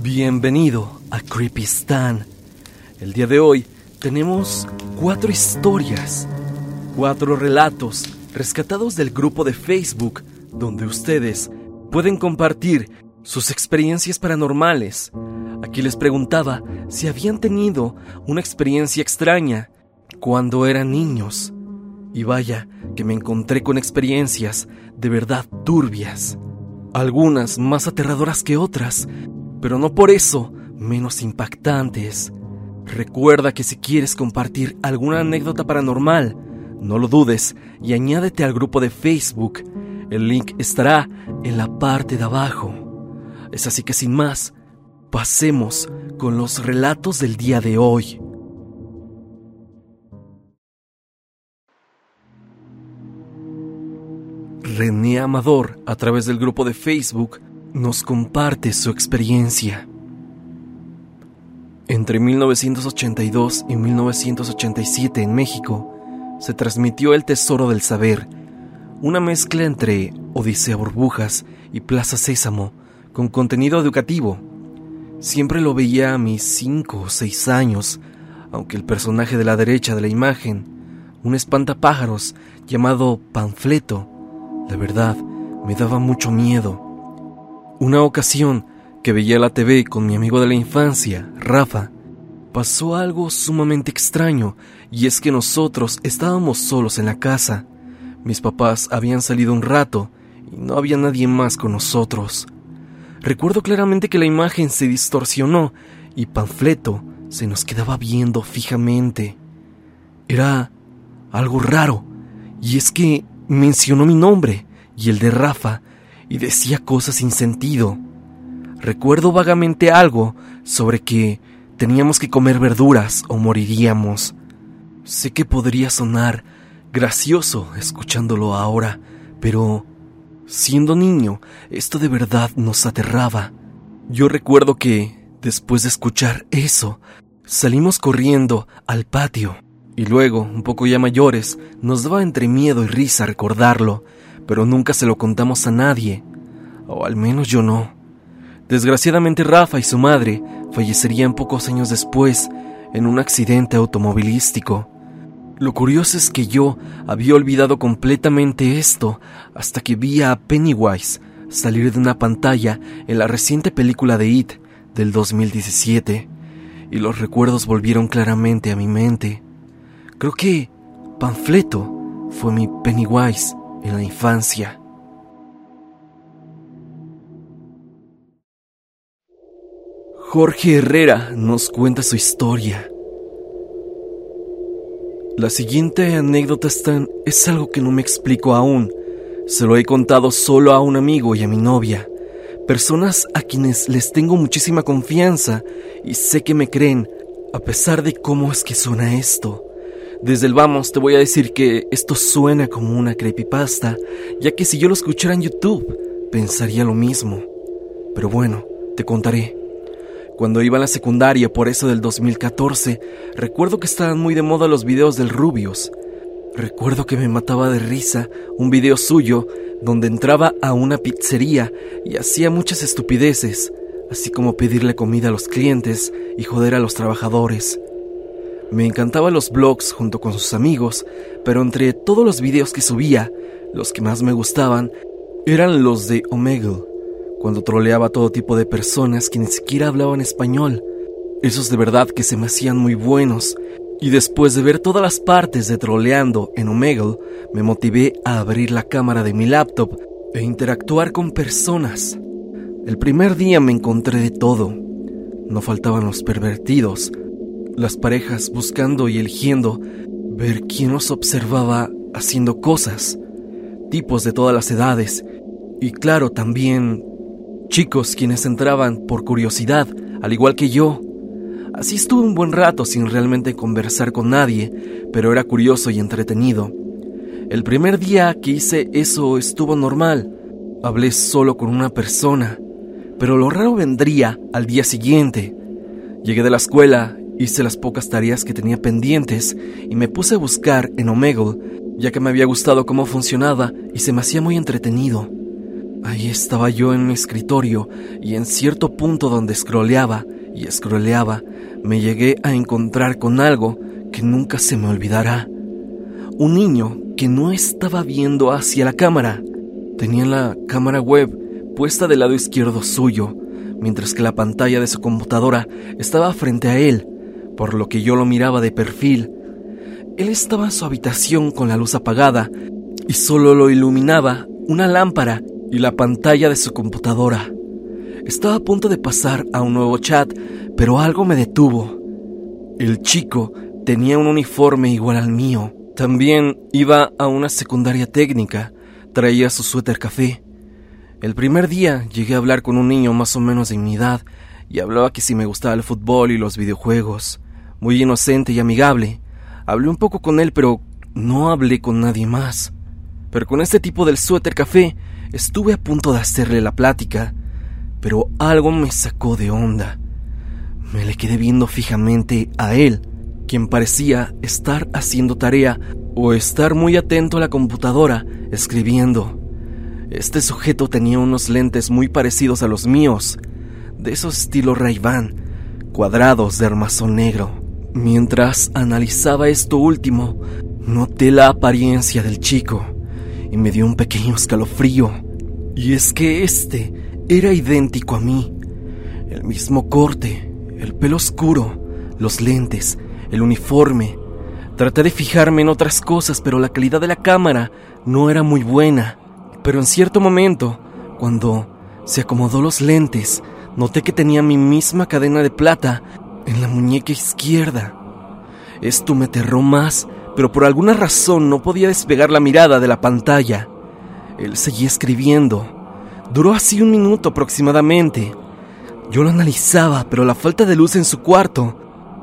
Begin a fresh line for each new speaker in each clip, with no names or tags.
Bienvenido a Creepystan. El día de hoy tenemos cuatro historias, cuatro relatos rescatados del grupo de Facebook donde ustedes pueden compartir sus experiencias paranormales. Aquí les preguntaba si habían tenido una experiencia extraña cuando eran niños. Y vaya que me encontré con experiencias de verdad turbias. Algunas más aterradoras que otras, pero no por eso menos impactantes. Recuerda que si quieres compartir alguna anécdota paranormal, no lo dudes y añádete al grupo de Facebook. El link estará en la parte de abajo. Es así que sin más, pasemos con los relatos del día de hoy. René Amador, a través del grupo de Facebook, nos comparte su experiencia. Entre 1982 y 1987 en México se transmitió El Tesoro del Saber, una mezcla entre Odisea Burbujas y Plaza Sésamo, con contenido educativo. Siempre lo veía a mis 5 o 6 años, aunque el personaje de la derecha de la imagen, un espantapájaros llamado Panfleto, la verdad, me daba mucho miedo. Una ocasión que veía la TV con mi amigo de la infancia, Rafa, pasó algo sumamente extraño y es que nosotros estábamos solos en la casa. Mis papás habían salido un rato y no había nadie más con nosotros. Recuerdo claramente que la imagen se distorsionó y Panfleto se nos quedaba viendo fijamente. Era algo raro, y es que mencionó mi nombre y el de Rafa y decía cosas sin sentido. Recuerdo vagamente algo sobre que teníamos que comer verduras o moriríamos. Sé que podría sonar gracioso escuchándolo ahora, pero siendo niño, esto de verdad nos aterraba. Yo recuerdo que, después de escuchar eso, salimos corriendo al patio, y luego, un poco ya mayores, nos daba entre miedo y risa recordarlo, pero nunca se lo contamos a nadie, o al menos yo no. Desgraciadamente Rafa y su madre fallecerían pocos años después en un accidente automovilístico. Lo curioso es que yo había olvidado completamente esto hasta que vi a Pennywise salir de una pantalla en la reciente película de It del 2017, y los recuerdos volvieron claramente a mi mente. Creo que Panfleto fue mi Pennywise en la infancia. Jorge Herrera nos cuenta su historia. La siguiente anécdota es algo que no me explico aún. Se lo he contado solo a un amigo y a mi novia, personas a quienes les tengo muchísima confianza y sé que me creen, a pesar de cómo es que suena esto. Desde el vamos te voy a decir que esto suena como una creepypasta, ya que si yo lo escuchara en YouTube, pensaría lo mismo. Pero bueno, te contaré. Cuando iba a la secundaria, por eso del 2014, recuerdo que estaban muy de moda los videos del Rubius. Recuerdo que me mataba de risa un video suyo donde entraba a una pizzería y hacía muchas estupideces, así como pedirle comida a los clientes y joder a los trabajadores. Me encantaban los blogs junto con sus amigos, pero entre todos los videos que subía, los que más me gustaban eran los de Omegle, cuando troleaba a todo tipo de personas que ni siquiera hablaban español. Esos de verdad que se me hacían muy buenos, y después de ver todas las partes de troleando en Omegle, me motivé a abrir la cámara de mi laptop e interactuar con personas. El primer día me encontré de todo. No faltaban los pervertidos, las parejas buscando y eligiendo ver quién nos observaba haciendo cosas, tipos de todas las edades, y claro, también chicos quienes entraban por curiosidad, al igual que yo. Así estuve un buen rato sin realmente conversar con nadie, pero era curioso y entretenido. El primer día que hice eso estuvo normal. Hablé solo con una persona, pero lo raro vendría al día siguiente. Llegué de la escuela Hice las pocas tareas que tenía pendientes y me puse a buscar en Omegle, ya que me había gustado cómo funcionaba y se me hacía muy entretenido. Ahí estaba yo en mi escritorio y en cierto punto donde scrolleaba y scrolleaba, me llegué a encontrar con algo que nunca se me olvidará. Un niño que no estaba viendo hacia la cámara. Tenía la cámara web puesta del lado izquierdo suyo, mientras que la pantalla de su computadora estaba frente a él, por lo que yo lo miraba de perfil. Él estaba en su habitación con la luz apagada y solo lo iluminaba una lámpara y la pantalla de su computadora. Estaba a punto de pasar a un nuevo chat, pero algo me detuvo. El chico tenía un uniforme igual al mío. También iba a una secundaria técnica. Traía su suéter café. El primer día llegué a hablar con un niño más o menos de mi edad y hablaba que si me gustaba el fútbol y los videojuegos. Muy inocente y amigable. Hablé un poco con él, pero no hablé con nadie más. Pero con este tipo del suéter café estuve a punto de hacerle la plática, pero algo me sacó de onda. Me le quedé viendo fijamente a él, quien parecía estar haciendo tarea o estar muy atento a la computadora, escribiendo. Este sujeto tenía unos lentes muy parecidos a los míos, de esos estilo ray cuadrados de armazón negro. Mientras analizaba esto último, noté la apariencia del chico y me dio un pequeño escalofrío. Y es que este era idéntico a mí. El mismo corte, el pelo oscuro, los lentes, el uniforme. Traté de fijarme en otras cosas, pero la calidad de la cámara no era muy buena. Pero en cierto momento, cuando se acomodó los lentes, noté que tenía mi misma cadena de plata en la muñeca izquierda. Esto me aterró más pero por alguna razón no podía despegar la mirada de la pantalla. Él seguía escribiendo. Duró así un minuto aproximadamente. Yo lo analizaba, pero la falta de luz en su cuarto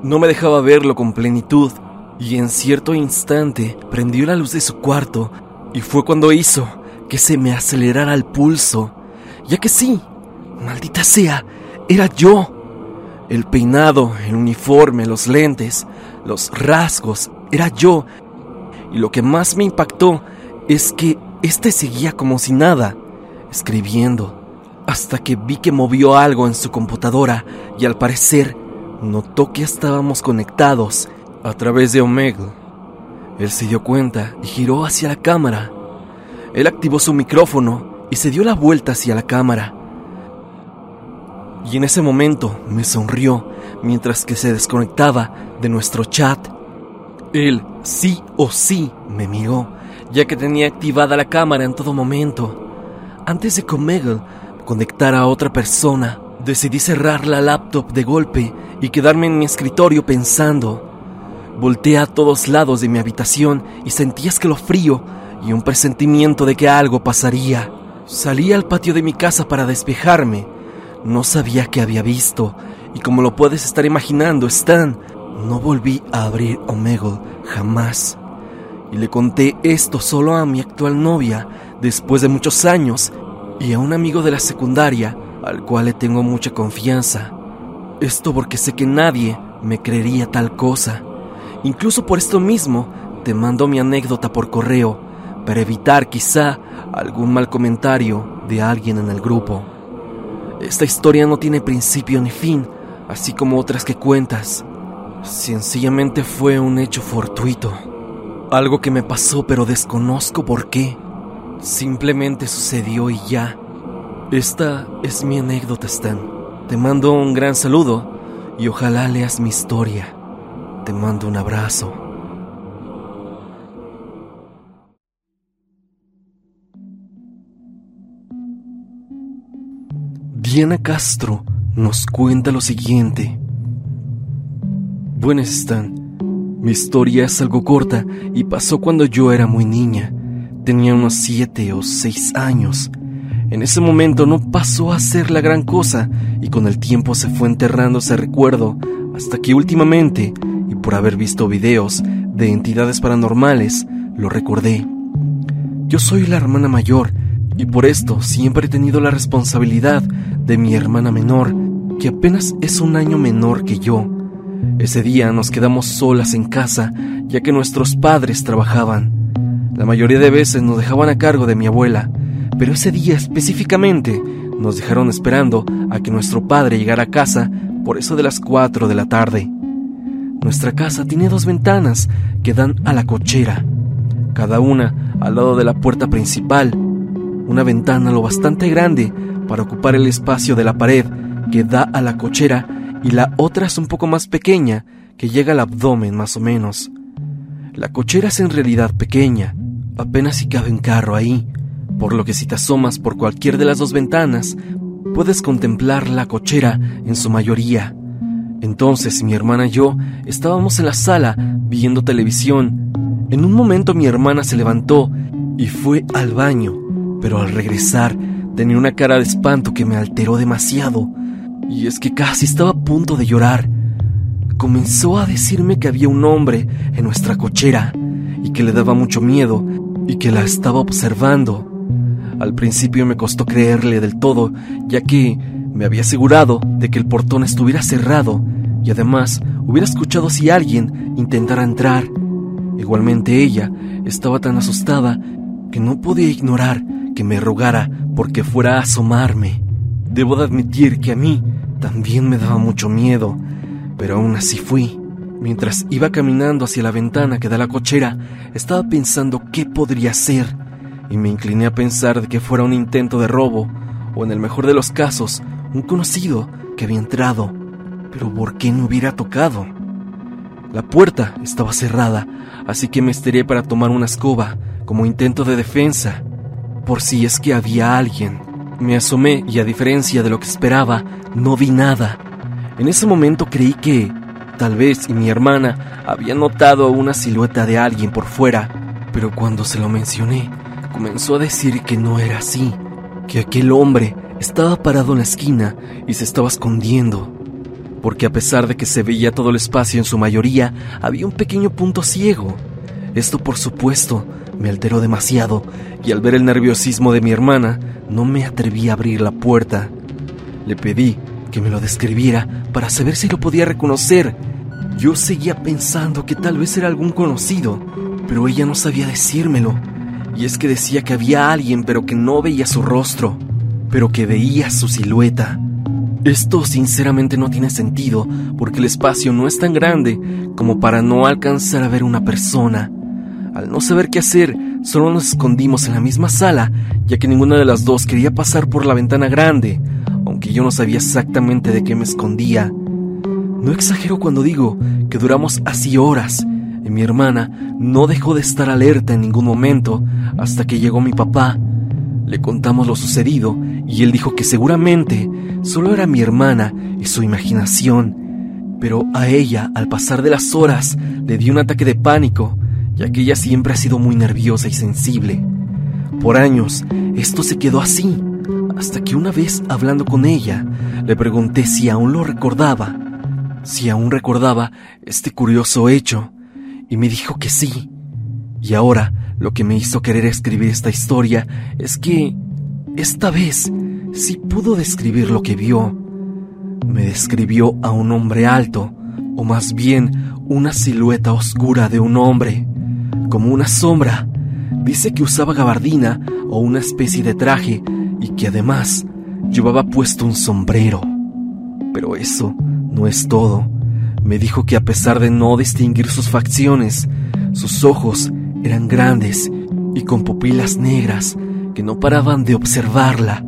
no me dejaba verlo con plenitud. Y en cierto instante prendió la luz de su cuarto y fue cuando hizo que se me acelerara el pulso. Ya que sí, maldita sea, era yo. El peinado, el uniforme, los lentes, los rasgos, era yo. Y lo que más me impactó es que este seguía como si nada, escribiendo, hasta que vi que movió algo en su computadora y al parecer notó que estábamos conectados a través de Omegle. Él se dio cuenta y giró hacia la cámara. Él activó su micrófono y se dio la vuelta hacia la cámara. Y en ese momento me sonrió mientras que se desconectaba de nuestro chat él sí o sí me miró, ya que tenía activada la cámara en todo momento. Antes de que Omegle conectara a otra persona, decidí cerrar la laptop de golpe y quedarme en mi escritorio pensando. Volteé a todos lados de mi habitación y sentí escalofrío y un presentimiento de que algo pasaría. Salí al patio de mi casa para despejarme. No sabía qué había visto, y como lo puedes estar imaginando, Stan no volví a abrir Omegle jamás. Y le conté esto solo a mi actual novia después de muchos años y a un amigo de la secundaria al cual le tengo mucha confianza. Esto porque sé que nadie me creería tal cosa. Incluso por esto mismo te mando mi anécdota por correo para evitar quizá algún mal comentario de alguien en el grupo. Esta historia no tiene principio ni fin, así como otras que cuentas. Sencillamente fue un hecho fortuito. Algo que me pasó pero desconozco por qué. Simplemente sucedió y ya. Esta es mi anécdota, Stan. Te mando un gran saludo y ojalá leas mi historia. Te mando un abrazo. Diana Castro nos cuenta lo siguiente. Buenas están. Mi historia es algo corta y pasó cuando yo era muy niña. Tenía unos siete o seis años. En ese momento no pasó a ser la gran cosa y con el tiempo se fue enterrando ese recuerdo hasta que últimamente, y por haber visto videos de entidades paranormales, lo recordé. Yo soy la hermana mayor y por esto siempre he tenido la responsabilidad de mi hermana menor, que apenas es un año menor que yo. Ese día nos quedamos solas en casa, ya que nuestros padres trabajaban. La mayoría de veces nos dejaban a cargo de mi abuela, pero ese día específicamente nos dejaron esperando a que nuestro padre llegara a casa por eso de las 4 de la tarde. Nuestra casa tiene dos ventanas que dan a la cochera, cada una al lado de la puerta principal, una ventana lo bastante grande para ocupar el espacio de la pared que da a la cochera y la otra es un poco más pequeña que llega al abdomen más o menos. La cochera es en realidad pequeña, apenas si cabe un carro ahí, por lo que si te asomas por cualquier de las dos ventanas, puedes contemplar la cochera en su mayoría. Entonces mi hermana y yo estábamos en la sala viendo televisión. En un momento mi hermana se levantó y fue al baño, pero al regresar tenía una cara de espanto que me alteró demasiado. Y es que casi estaba a punto de llorar. Comenzó a decirme que había un hombre en nuestra cochera y que le daba mucho miedo y que la estaba observando. Al principio me costó creerle del todo, ya que me había asegurado de que el portón estuviera cerrado y además hubiera escuchado si alguien intentara entrar. Igualmente ella estaba tan asustada que no podía ignorar que me rogara porque fuera a asomarme. Debo de admitir que a mí también me daba mucho miedo, pero aún así fui. Mientras iba caminando hacia la ventana que da la cochera, estaba pensando qué podría ser y me incliné a pensar de que fuera un intento de robo, o en el mejor de los casos, un conocido que había entrado. Pero ¿por qué no hubiera tocado? La puerta estaba cerrada, así que me estiré para tomar una escoba, como intento de defensa, por si es que había alguien. Me asomé y a diferencia de lo que esperaba, no vi nada. En ese momento creí que, tal vez, y mi hermana había notado una silueta de alguien por fuera, pero cuando se lo mencioné, comenzó a decir que no era así, que aquel hombre estaba parado en la esquina y se estaba escondiendo, porque a pesar de que se veía todo el espacio en su mayoría, había un pequeño punto ciego. Esto por supuesto me alteró demasiado y al ver el nerviosismo de mi hermana no me atreví a abrir la puerta. Le pedí que me lo describiera para saber si lo podía reconocer. Yo seguía pensando que tal vez era algún conocido, pero ella no sabía decírmelo y es que decía que había alguien pero que no veía su rostro, pero que veía su silueta. Esto sinceramente no tiene sentido porque el espacio no es tan grande como para no alcanzar a ver una persona. Al no saber qué hacer, solo nos escondimos en la misma sala, ya que ninguna de las dos quería pasar por la ventana grande, aunque yo no sabía exactamente de qué me escondía. No exagero cuando digo que duramos así horas, y mi hermana no dejó de estar alerta en ningún momento hasta que llegó mi papá. Le contamos lo sucedido y él dijo que seguramente solo era mi hermana y su imaginación. Pero a ella, al pasar de las horas, le dio un ataque de pánico, ya que ella siempre ha sido muy nerviosa y sensible. Por años, esto se quedó así, hasta que una vez hablando con ella, le pregunté si aún lo recordaba, si aún recordaba este curioso hecho, y me dijo que sí. Y ahora lo que me hizo querer escribir esta historia es que esta vez sí pudo describir lo que vio. Me describió a un hombre alto, o más bien una silueta oscura de un hombre, como una sombra. Dice que usaba gabardina o una especie de traje y que además llevaba puesto un sombrero. Pero eso no es todo me dijo que a pesar de no distinguir sus facciones, sus ojos eran grandes y con pupilas negras que no paraban de observarla.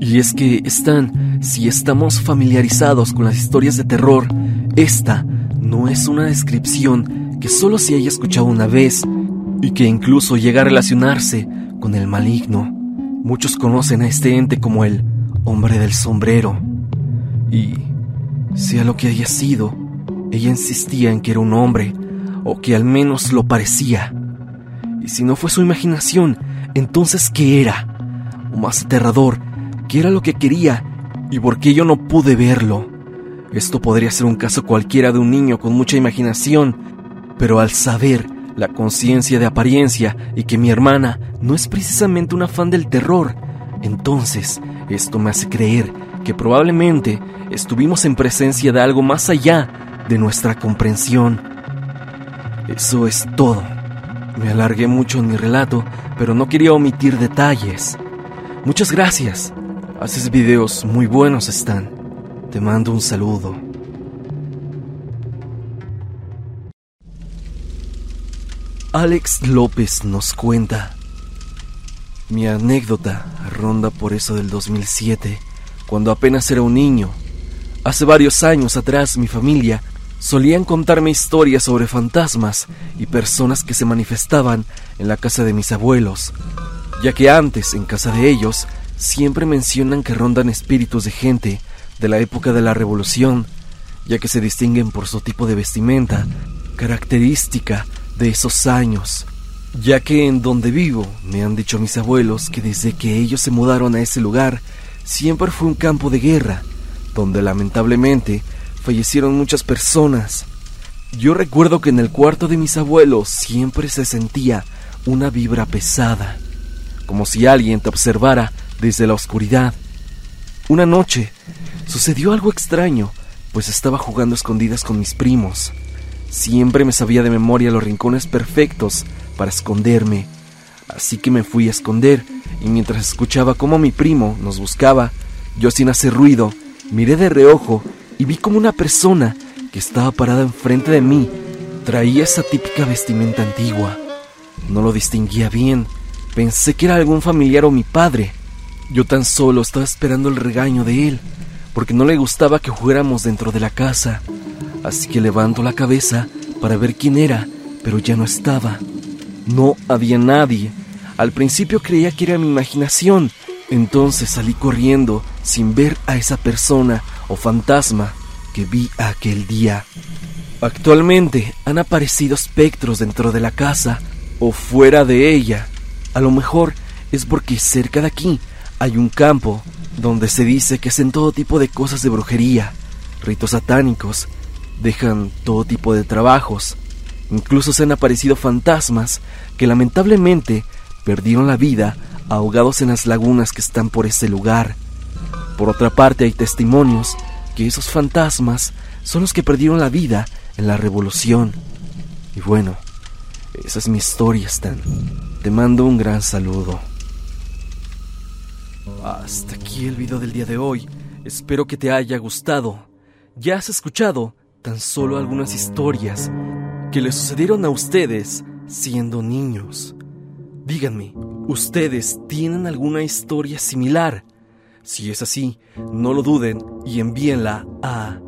Y es que están, si estamos familiarizados con las historias de terror, esta no es una descripción que solo se haya escuchado una vez y que incluso llega a relacionarse con el maligno. Muchos conocen a este ente como el hombre del sombrero. Y sea lo que haya sido, ella insistía en que era un hombre, o que al menos lo parecía. Y si no fue su imaginación, entonces ¿qué era? O más aterrador, ¿qué era lo que quería y por qué yo no pude verlo? Esto podría ser un caso cualquiera de un niño con mucha imaginación, pero al saber la conciencia de apariencia y que mi hermana no es precisamente una fan del terror, entonces esto me hace creer que probablemente estuvimos en presencia de algo más allá de nuestra comprensión. Eso es todo. Me alargué mucho en mi relato, pero no quería omitir detalles. Muchas gracias. Haces videos muy buenos, Stan. Te mando un saludo. Alex López nos cuenta. Mi anécdota ronda por eso del 2007, cuando apenas era un niño. Hace varios años atrás mi familia solían contarme historias sobre fantasmas y personas que se manifestaban en la casa de mis abuelos, ya que antes, en casa de ellos, siempre mencionan que rondan espíritus de gente de la época de la Revolución, ya que se distinguen por su tipo de vestimenta, característica de esos años, ya que en donde vivo me han dicho mis abuelos que desde que ellos se mudaron a ese lugar, siempre fue un campo de guerra, donde lamentablemente fallecieron muchas personas. Yo recuerdo que en el cuarto de mis abuelos siempre se sentía una vibra pesada, como si alguien te observara desde la oscuridad. Una noche sucedió algo extraño, pues estaba jugando escondidas con mis primos. Siempre me sabía de memoria los rincones perfectos para esconderme, así que me fui a esconder y mientras escuchaba cómo mi primo nos buscaba, yo sin hacer ruido, miré de reojo y vi como una persona que estaba parada enfrente de mí traía esa típica vestimenta antigua. No lo distinguía bien. Pensé que era algún familiar o mi padre. Yo tan solo estaba esperando el regaño de él, porque no le gustaba que jugáramos dentro de la casa. Así que levanto la cabeza para ver quién era, pero ya no estaba. No había nadie. Al principio creía que era mi imaginación. Entonces salí corriendo sin ver a esa persona o fantasma que vi aquel día. Actualmente han aparecido espectros dentro de la casa o fuera de ella. A lo mejor es porque cerca de aquí hay un campo donde se dice que hacen todo tipo de cosas de brujería, ritos satánicos, dejan todo tipo de trabajos. Incluso se han aparecido fantasmas que lamentablemente perdieron la vida ahogados en las lagunas que están por ese lugar. Por otra parte, hay testimonios que esos fantasmas son los que perdieron la vida en la revolución. Y bueno, esa es mi historia, Stan. Te mando un gran saludo. Hasta aquí el video del día de hoy. Espero que te haya gustado. Ya has escuchado tan solo algunas historias que le sucedieron a ustedes siendo niños. Díganme, ¿ustedes tienen alguna historia similar? Si es así, no lo duden y envíenla a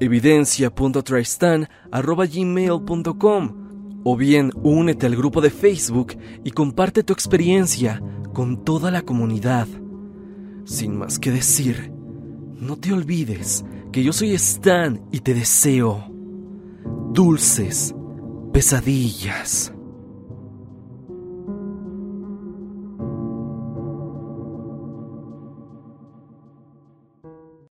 evidencia.tristan.gmail.com o bien únete al grupo de Facebook y comparte tu experiencia con toda la comunidad. Sin más que decir, no te olvides que yo soy Stan y te deseo dulces pesadillas.